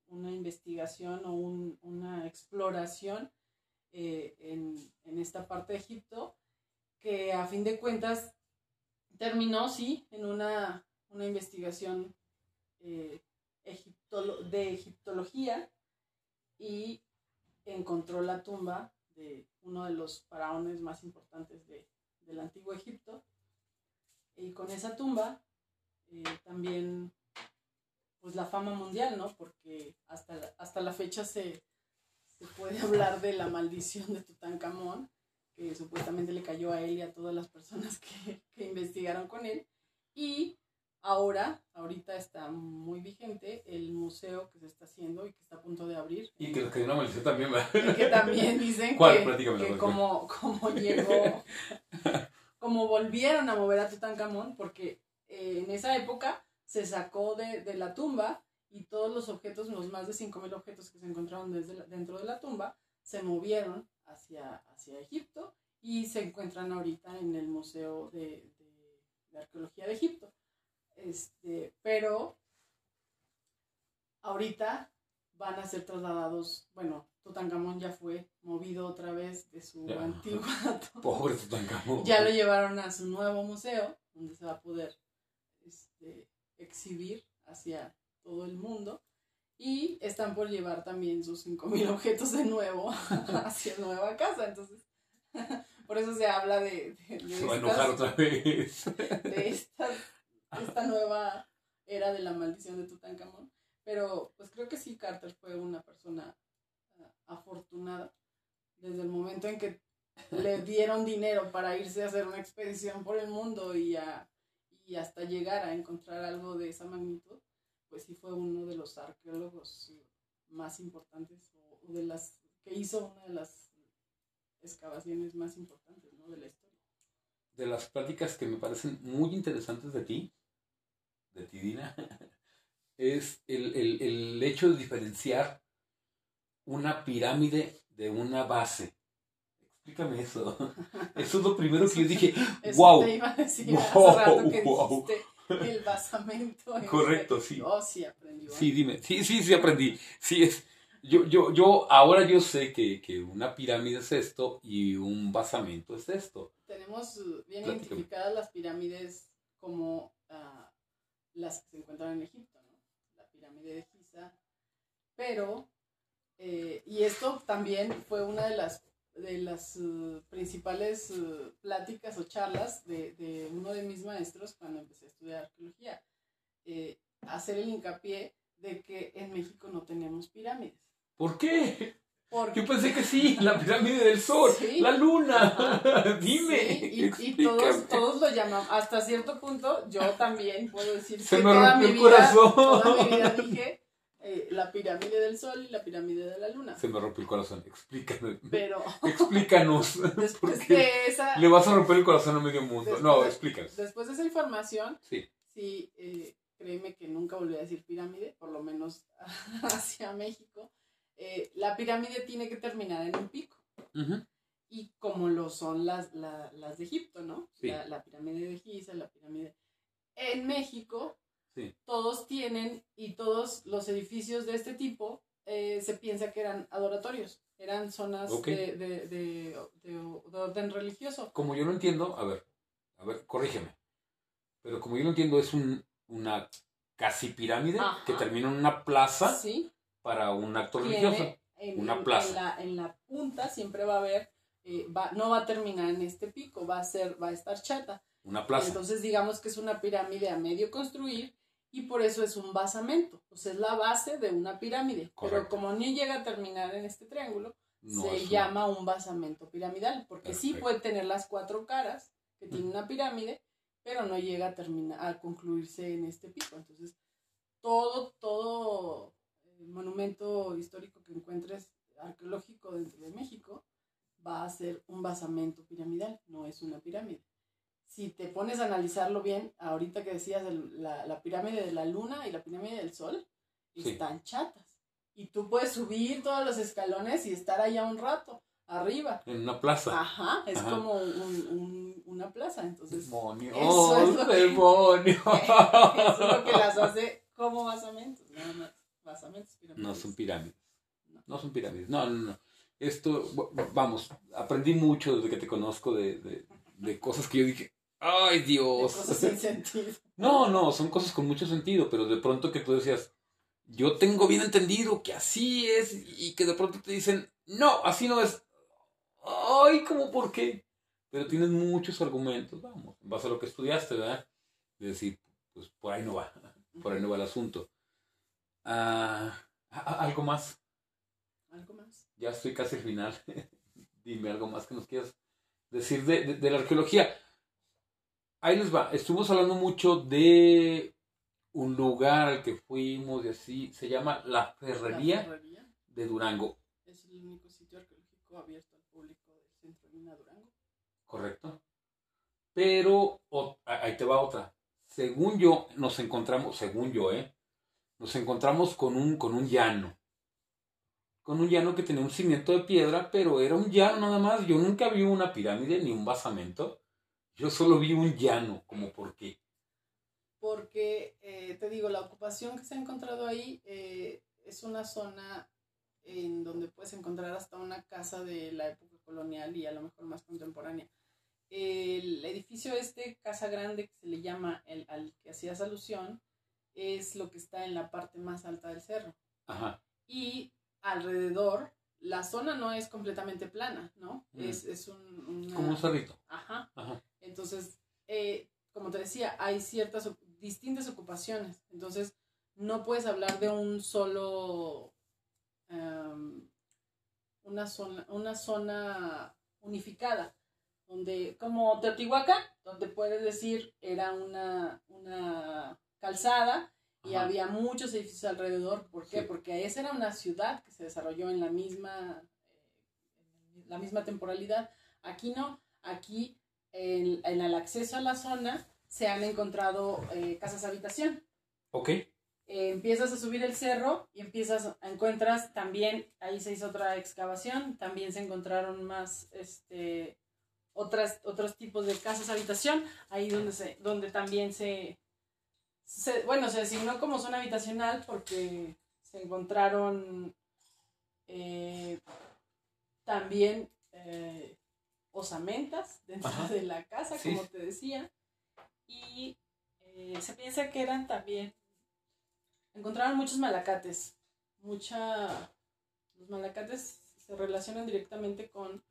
una investigación o un, una exploración eh, en, en, esta parte de Egipto, que a fin de cuentas terminó, sí, en una, una investigación de egiptología y encontró la tumba de uno de los faraones más importantes de, del antiguo Egipto. Y con esa tumba eh, también, pues la fama mundial, ¿no? Porque hasta la, hasta la fecha se, puede hablar de la maldición de Tutankamón, que supuestamente le cayó a él y a todas las personas que, que investigaron con él. Y ahora, ahorita está muy vigente el museo que se está haciendo y que está a punto de abrir. Y que, que una maldición también va. Y que también dicen ¿Cuál? que, que como, como llegó, como volvieron a mover a Tutankamón, porque eh, en esa época se sacó de, de, la tumba y todos los objetos, los más de 5.000 objetos que se encontraron desde la, dentro de la tumba, se movieron hacia, hacia Egipto y se encuentran ahorita en el Museo de, de, de Arqueología de Egipto. Este, pero ahorita van a ser trasladados, bueno, Tutankamón ya fue movido otra vez de su Ya. antigua Pobre Tutankamón. ya lo llevaron a su nuevo museo, donde se va a poder este, exhibir hacia todo el mundo. Y están por llevar también sus 5.000 objetos de nuevo hacia nueva casa. Entonces, por eso se habla de, de, de Se va a enojar otra vez. de estas, esta nueva era de la maldición de Tutankamón. Pero pues creo que sí, Carter fue una persona uh, afortunada desde el momento en que le dieron dinero para irse a hacer una expedición por el mundo y, a, y hasta llegar a encontrar algo de esa magnitud, pues sí fue uno de los arqueólogos más importantes o, o de las que hizo una de las excavaciones más importantes ¿no? de la historia. De las pláticas que me parecen muy interesantes de ti, de ti, Dina, es el, el, el hecho de diferenciar una pirámide de una base. Explícame eso. Eso es lo primero que yo dije. Eso ¡Wow! te iba a decir Wow, hace rato que wow. el basamento. en Correcto, sí. Oh, sí. Sí, dime. Sí, sí, sí aprendí. Sí, es. Yo, yo, yo, ahora yo sé que, que una pirámide es esto y un basamento es esto. Tenemos bien Platícame. identificadas las pirámides como ah, las que se encuentran en Egipto. La pirámide de Giza. Pero, eh, y esto también fue una de las, de las uh, principales uh, pláticas o charlas de, uno de mis maestros cuando empecé a estudiar arqueología. Eh, hacer el hincapié de que en México no tenemos pirámides. ¿Por qué? Porque Yo pensé que sí, la pirámide del sol, Sí. la luna. Ajá. Dime. Sí, y, todos, todos lo llamamos. Hasta cierto punto, yo también puedo decir Se que me toda rompió mi el vida, corazón. toda mi vida dije eh, la pirámide del sol y la pirámide de la luna. Se me rompió el corazón. Explícame. Pero Explícanos. después de esa, le vas a romper el corazón a medio mundo. Después No, explícanos. después de esa información, Sí. sí, eh, créeme que nunca volví a decir pirámide, por lo menos hacia México. Eh, la pirámide tiene que terminar en un pico. Y como lo son las, la- las de Egipto, ¿no? Sí. La, la pirámide de Giza, la pirámide... En México, Sí. todos tienen, y todos los edificios de este tipo, eh, se piensa que eran adoratorios, eran zonas de, de, de- de- de orden religioso. Como yo lo entiendo, a ver, a ver, corrígeme. Pero como yo lo entiendo, es un, una casi pirámide Ajá. que termina en una plaza Sí, para un acto tiene religioso. en, Una en- plaza. En la, en la punta siempre va a haber, eh, va, no va a terminar en este pico, va a ser, va a estar chata. Una plaza. Entonces digamos que es una pirámide a medio construir y por eso es un basamento. O sea, es la base de una pirámide. Pero como ni llega a terminar en este triángulo, No se llama un basamento piramidal. Porque sí puede tener las cuatro caras que tiene una pirámide, pero no llega a terminar, a concluirse en este pico. Entonces, todo, todo monumento histórico que encuentres arqueológico dentro de México va a ser un basamento piramidal, no es una pirámide. Si te pones a analizarlo bien, ahorita que decías el- la, la pirámide de la luna y la pirámide del sol, Sí. están chatas. Y tú puedes subir todos los escalones y estar allá un rato, arriba. En una plaza. Ajá, es Ajá. como un- un- una plaza, entonces Demonios, eso es lo que- demonios. eso es lo que las hace como basamentos, nada más. Basamentos piramidales. No son pirámides. No. No son pirámides. No, no, no. Esto, vamos, aprendí mucho desde que te conozco de, de, de cosas que yo dije, ¡ay De Dios! cosas sin sentido. No, no, son cosas con mucho sentido, pero de pronto que tú decías, yo tengo bien entendido que así es, y que de pronto te dicen, no, así no es. Ay, ¿cómo por qué? Pero tienes muchos argumentos, vamos, en base a lo que estudiaste, ¿verdad? De decir, pues por ahí no va, por ahí no va el asunto. A- ¿Algo más? Algo más. Ya estoy casi al final. Dime algo más que nos quieras decir de, de- de la arqueología. Ahí les va. Estuvimos hablando mucho de un lugar al que fuimos y así. Se llama La Ferrería La ferrería de Durango. es el único sitio arqueológico abierto al público del centro de Durango. ¿Correcto? Pero ahí te va otra. Según yo, nos encontramos, según yo, ¿eh? Nos encontramos con un, con un llano. Con un llano que tenía un cimiento de piedra, pero era un llano nada más. Yo nunca vi una pirámide ni un basamento. Yo solo vi un llano, como por qué. Porque, eh, te digo, la ocupación que se ha encontrado ahí eh, es una zona en donde puedes encontrar hasta una casa de la época colonial y a lo mejor más contemporánea. El edificio este, Casa Grande, que se le llama el, al que hacías alusión, es lo que está en la parte más alta del cerro. Ajá. Y alrededor, la zona no es completamente plana, ¿no? Mm. Es, es un... una- Como un cerrito. Ajá. Ajá. Entonces, eh, como te decía, hay ciertas distintas ocupaciones. Entonces, no puedes hablar de un solo, em, una zona, una zona unificada, donde, como Teotihuacán, donde puedes decir era una, una calzada y Ajá. había muchos edificios alrededor. ¿Por qué? Sí. Porque esa era una ciudad que se desarrolló en la misma, eh, en la misma temporalidad. Aquí no, aquí en, en el acceso a la zona se han encontrado eh, casas habitación. Ok. Eh, empiezas a subir el cerro y empiezas, encuentras también, ahí se hizo otra excavación, también se encontraron más, este, otras, otros tipos de casas habitación, ahí donde, se, donde también se, se, bueno, se designó como zona habitacional porque se encontraron eh, también eh, osamentas dentro Ajá. de la casa, Sí. como te decía. Y eh, se piensa que eran también. Encontraron muchos malacates. Mucha. Los malacates se relacionan directamente con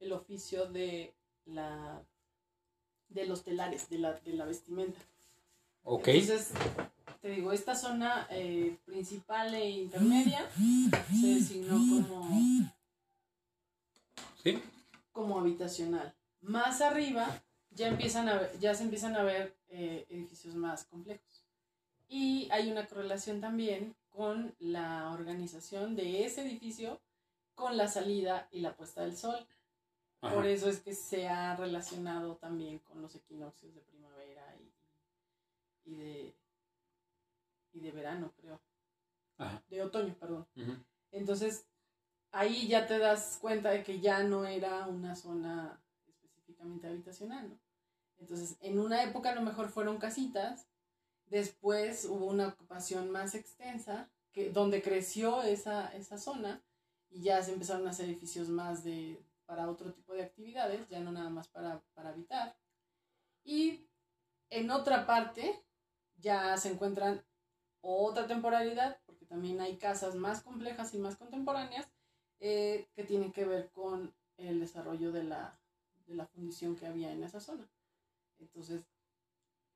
el oficio de la. de los telares, de la, de la vestimenta. Ok. Entonces, te digo, esta zona eh, principal e intermedia se designó como, Sí. como habitacional. Más arriba ya, empiezan a ver- ya se empiezan a ver eh, edificios más complejos. Y hay una correlación también con la organización de ese edificio con la salida y la puesta del sol. Ajá. Por eso es que se ha relacionado también con los equinoccios de primavera y, de, y de verano, creo. Ajá. De otoño, perdón. Entonces, ahí ya te das cuenta de que ya no era una zona específicamente habitacional, ¿no? Entonces, en una época a lo mejor fueron casitas, después hubo una ocupación más extensa, que, donde creció esa, esa zona, y ya se empezaron a hacer edificios más de, para otro tipo de actividades, ya no nada más para, para habitar. Y en otra parte ya se encuentran otra temporalidad, porque también hay casas más complejas y más contemporáneas eh, que tienen que ver con el desarrollo de la, de la fundición que había en esa zona. Entonces,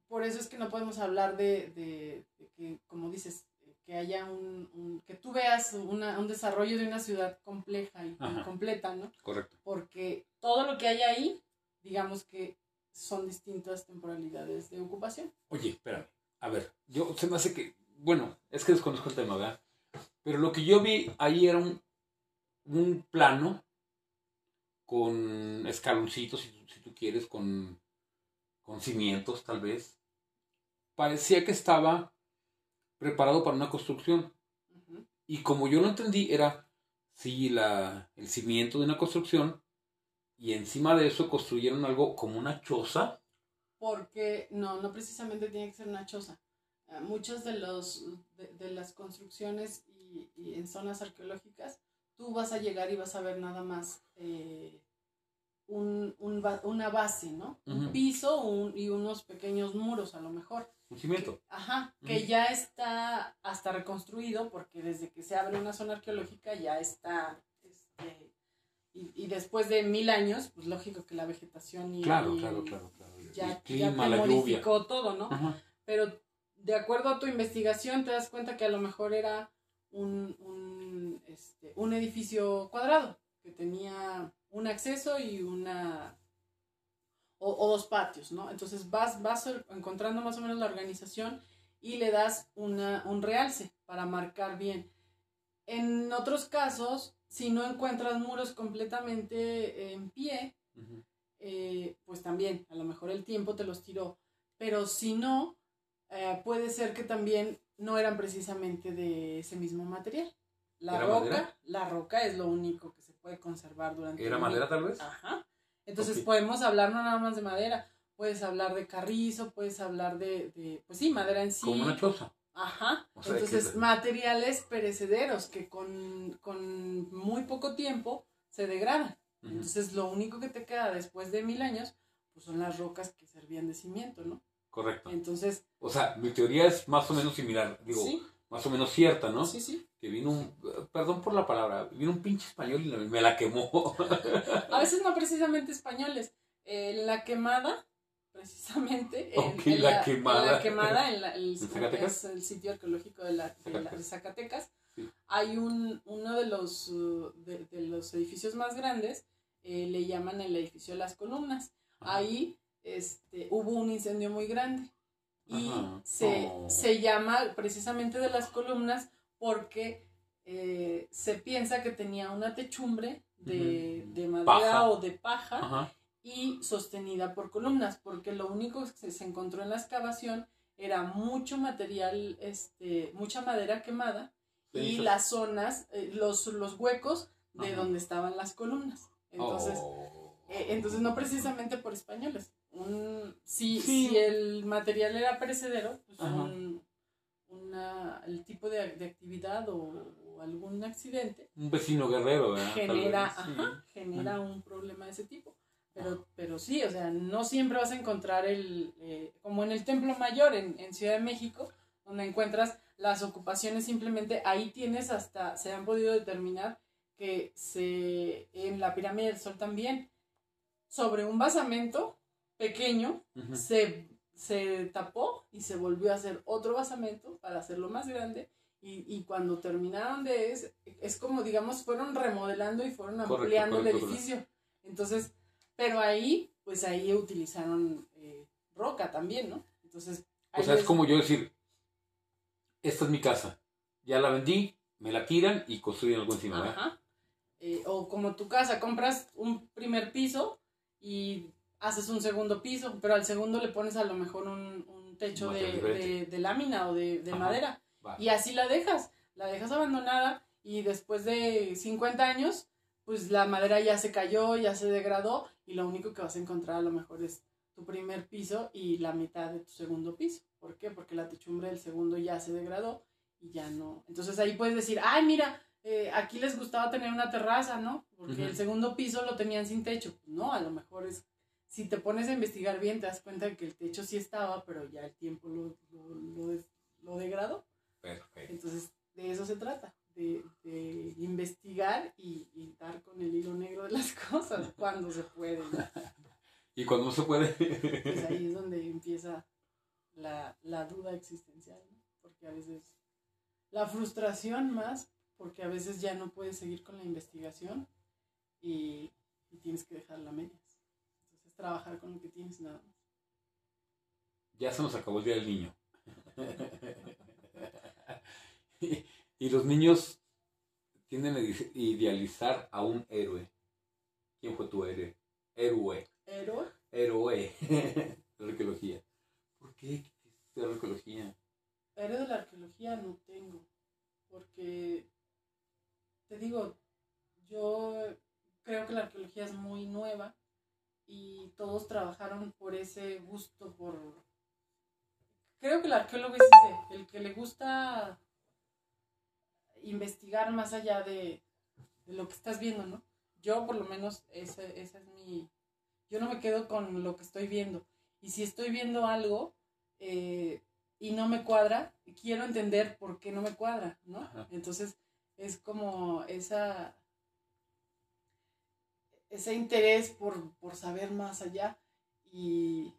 por eso es que no podemos hablar de, de- de que, como dices, que haya un, un- que tú veas una- un desarrollo de una ciudad compleja y, Ajá. completa, ¿no? Correcto. Porque todo lo que hay ahí, digamos que son distintas temporalidades de ocupación. Oye, espérame. A ver, yo se me hace que. Bueno, es que desconozco el tema, ¿verdad? Pero lo que yo vi ahí era un, un plano con escaloncitos, si, tú- si tú quieres, con, con cimientos, tal vez. Parecía que estaba preparado para una construcción. Y como yo lo entendí, era, sí, la, el cimiento de una construcción. Y encima de eso construyeron algo como una choza. Porque no, no precisamente tiene que ser una choza. Ah, muchas de, los, de, de las construcciones y, y en zonas arqueológicas, tú vas a llegar y vas a ver nada más eh, un, una base, ¿no? Un piso un- y unos pequeños muros a lo mejor. Un cimiento. Ajá, que ya está hasta reconstruido porque desde que se abre una zona arqueológica ya está, este, y, y después de mil años, pues lógico que la vegetación y, Claro, y claro, claro, claro. Ya, el clima, ya te la lluvia. todo, ¿no? Ajá. Pero de acuerdo a tu investigación te das cuenta que a lo mejor era un, un, este, un edificio cuadrado que tenía un acceso y una o, o dos patios, ¿no? Entonces vas, vas encontrando más o menos la organización y le das una, un realce para marcar bien. En otros casos, si no encuentras muros completamente en pie. Eh, pues también, a lo mejor el tiempo te los tiró. Pero si no, eh, puede ser que también no eran precisamente de ese mismo material. La ¿Era roca, madera? la roca es lo único que se puede conservar durante ¿Era madera tal vez? Ajá. Entonces podemos hablar no nada más de madera, puedes hablar de carrizo, puedes hablar de, de pues sí, madera en sí. Como una choza. Ajá. O sea, Entonces, que- materiales perecederos que con, con muy poco tiempo se degradan. Entonces, lo único que te queda después de mil años, pues son las rocas que servían de cimiento, ¿no? Correcto. Entonces, O sea, mi teoría es más o menos similar. Digo, sí, más o menos cierta, ¿no? sí, sí. Que vino un. Perdón por la palabra. Vino un pinche español y me la quemó. A veces no precisamente españoles. En la quemada, precisamente. En, la quemada. En la quemada, en, la- el, ¿En Zacatecas? es el sitio arqueológico de, la, de, de Zacatecas. Sí. Hay un, uno de los, de, de los edificios más grandes, eh, le llaman el edificio de las columnas. Ahí este, hubo un incendio muy grande y se, Oh. se llama precisamente de las columnas porque eh, se piensa que tenía una techumbre de, de madera Paja. o de paja Ajá. y sostenida por columnas, porque lo único que se encontró en la excavación era mucho material, este, mucha madera quemada y las zonas, eh, los, los huecos de Ajá. donde estaban las columnas. Entonces, Oh. eh, entonces no precisamente por españoles. Un, si, Sí. si el material era perecedero, pues un- una, el tipo de, de actividad o, o algún accidente Un vecino guerrero, ¿verdad? Genera, vez, sí. ajá, genera un problema de ese tipo. Pero, pero sí, o sea, no siempre vas a encontrar el, eh, como en el Templo Mayor en, en Ciudad de México, donde encuentras las ocupaciones simplemente, ahí tienes hasta, se han podido determinar que se, en la pirámide del Sol también, sobre un basamento pequeño, se, se tapó y se volvió a hacer otro basamento para hacerlo más grande. Y, y cuando terminaron de es, es como digamos fueron remodelando y fueron Correcto, ampliando el correcto, edificio. Entonces, pero ahí, pues ahí utilizaron eh, roca también, ¿no? Entonces, O sea, es como yo decir, esta es mi casa, ya la vendí, me la tiran y construyen algo encima, ¿verdad? Ajá. Eh, o como tu casa, compras un primer piso y haces un segundo piso, pero al segundo le pones a lo mejor un, un techo de, de- de lámina o de, de madera. Y así la dejas, la dejas abandonada y después de 50 años, pues la madera ya se cayó, ya se degradó y lo único que vas a encontrar a lo mejor es tu primer piso y la mitad de tu segundo piso. ¿Por qué? Porque la techumbre del segundo ya se degradó y ya no. Entonces ahí puedes decir, ay, mira, eh, aquí les gustaba tener una terraza, ¿no? Porque Ujú. el segundo piso lo tenían sin techo. No, a lo mejor es, si te pones a investigar bien, te das cuenta de que el techo sí estaba, pero ya el tiempo lo, lo, lo des- lo degradó. Perfecto. Entonces, de eso se trata, de, de investigar y, y dar con el hilo negro de las cosas cuando se puede. ¿no? Y cuando no se puede, Pues ahí es donde empieza la, la duda existencial, ¿no? porque a veces la frustración más, porque a veces ya no puedes seguir con la investigación y, y tienes que dejarla a medias. Entonces, trabajar con lo que tienes nada más. ya se nos acabó el día del niño. y, y los niños tienden a ide- idealizar a un héroe. ¿Quién fue tu héroe? Héroe. Héroe, Héroe. de arqueología. ¿Por qué estudiar arqueología? héroe de la arqueología no tengo, porque te digo, yo creo que la arqueología es muy nueva y todos trabajaron por ese gusto, por... Creo que el arqueólogo es ese, el que le gusta investigar más allá de, de lo que estás viendo, ¿no? Yo por lo menos ese, esa es mi... Yo no me quedo con lo que estoy viendo. Y si estoy viendo algo eh, y no me cuadra, quiero entender por qué no me cuadra, ¿no? Ajá. Entonces es como esa ese interés por, por saber más allá y,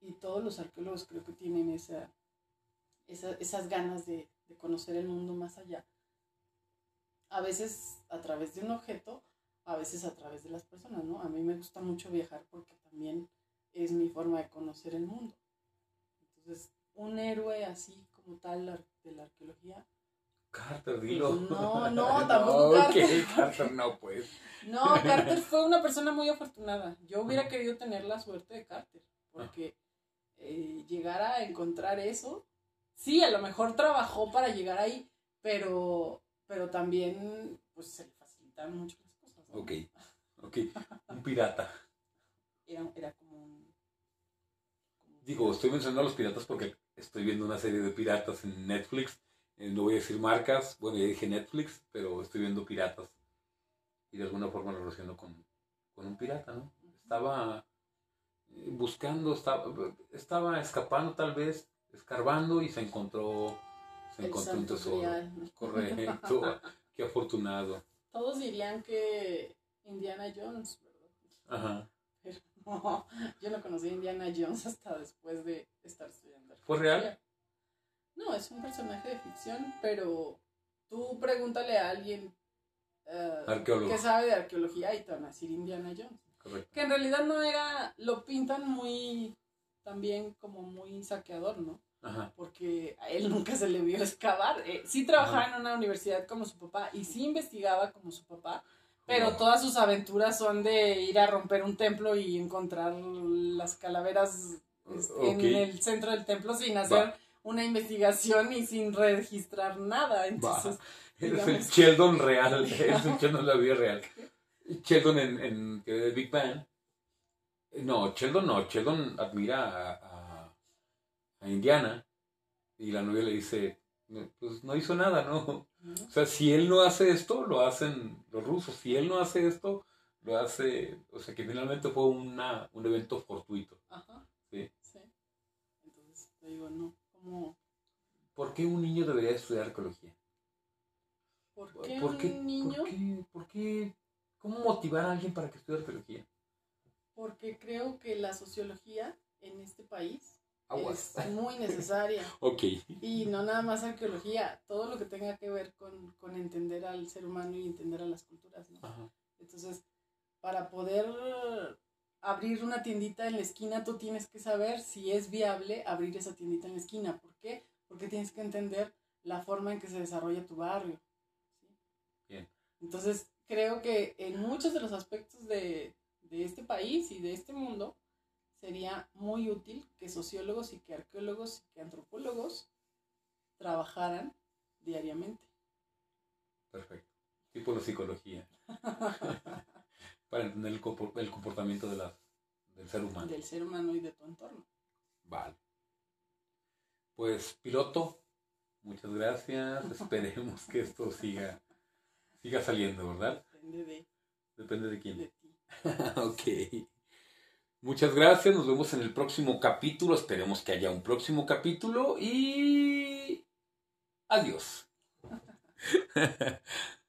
y todos los arqueólogos creo que tienen esa, esa- esas ganas de, de conocer el mundo más allá. A veces a través de un objeto, a veces a través de las personas, ¿no? A mí me gusta mucho viajar porque también es mi forma de conocer el mundo. Entonces, un héroe así como tal de la arqueología, Carter, dilo. No, no, tampoco ok, Carter. Carter no, pues. No, Carter fue una persona muy afortunada. Yo hubiera querido tener la suerte de Carter, porque eh, llegar a encontrar eso, sí, a lo mejor trabajó para llegar ahí, pero, pero también pues se le facilitaron mucho las cosas. ¿no? Ok, ok. Un pirata. Era, era como un... como- Digo, estoy mencionando a los piratas porque estoy viendo una serie de piratas en Netflix. Eh, no voy a decir marcas, bueno, ya dije Netflix, pero estoy viendo piratas. Y de alguna forma lo relaciono con, con un pirata, ¿no? Estaba eh, buscando, estaba, estaba escapando tal vez, escarbando y se encontró, se El encontró un tesoro. Correcto, qué afortunado. Todos dirían que Indiana Jones, ¿verdad? Ajá. Pero no, yo no conocí a Indiana Jones hasta después de estar estudiando. ¿Fue real? No, es un personaje de ficción, pero tú pregúntale a alguien eh, que sabe de arqueología y te van a decir Indiana Jones. Correcto. Que en realidad no era, lo pintan muy, también como muy saqueador, ¿no? Ajá. Porque a él nunca se le vio excavar. Eh, sí trabajaba en una universidad como su papá y sí investigaba como su papá, pero todas sus aventuras son de ir a romper un templo y encontrar las calaveras este, en el centro del templo sin hacer Va. Una investigación y sin registrar nada. Entonces, Eres el Sheldon real, eres el Sheldon de la vida real. Sheldon en, en Big Bang. No, Sheldon no, Sheldon admira a, a, a Indiana y la novia le dice, "No, pues no hizo nada, ¿no? ¿no? O sea, si él no hace esto, lo hacen los rusos. Si él no hace esto, lo hace, o sea, que finalmente fue una, un evento fortuito. Ajá. Sí. Sí. Entonces, te digo, no, como, ¿Por qué un niño debería estudiar arqueología? ¿por qué ¿Por un qué, niño? ¿Por qué? ¿Por qué? ¿Cómo motivar a alguien para que estudie arqueología? Porque creo que la sociología en este país Aguas. es muy necesaria. Ok. Y no nada más arqueología, todo lo que tenga que ver con, con entender al ser humano y entender a las culturas, ¿no? Ajá. Entonces, para poder abrir una tiendita en la esquina, tú tienes que saber si es viable abrir esa tiendita en la esquina. ¿Por qué? Porque tienes que entender la forma en que se desarrolla tu barrio. ¿sí? Bien. Entonces, creo que en muchos de los aspectos de, de este país y de este mundo, sería muy útil que sociólogos y que arqueólogos y que antropólogos trabajaran diariamente. Perfecto. Tipo de psicología. para entender el, compor- el comportamiento de la, del ser humano. del ser humano y de tu entorno. Vale. Pues, piloto, muchas gracias. Esperemos que esto siga, siga saliendo, ¿verdad? Depende de, Depende de de quién. ti. ok. Muchas gracias. Nos vemos en el próximo capítulo. Esperemos que haya un próximo capítulo. Y. Adiós.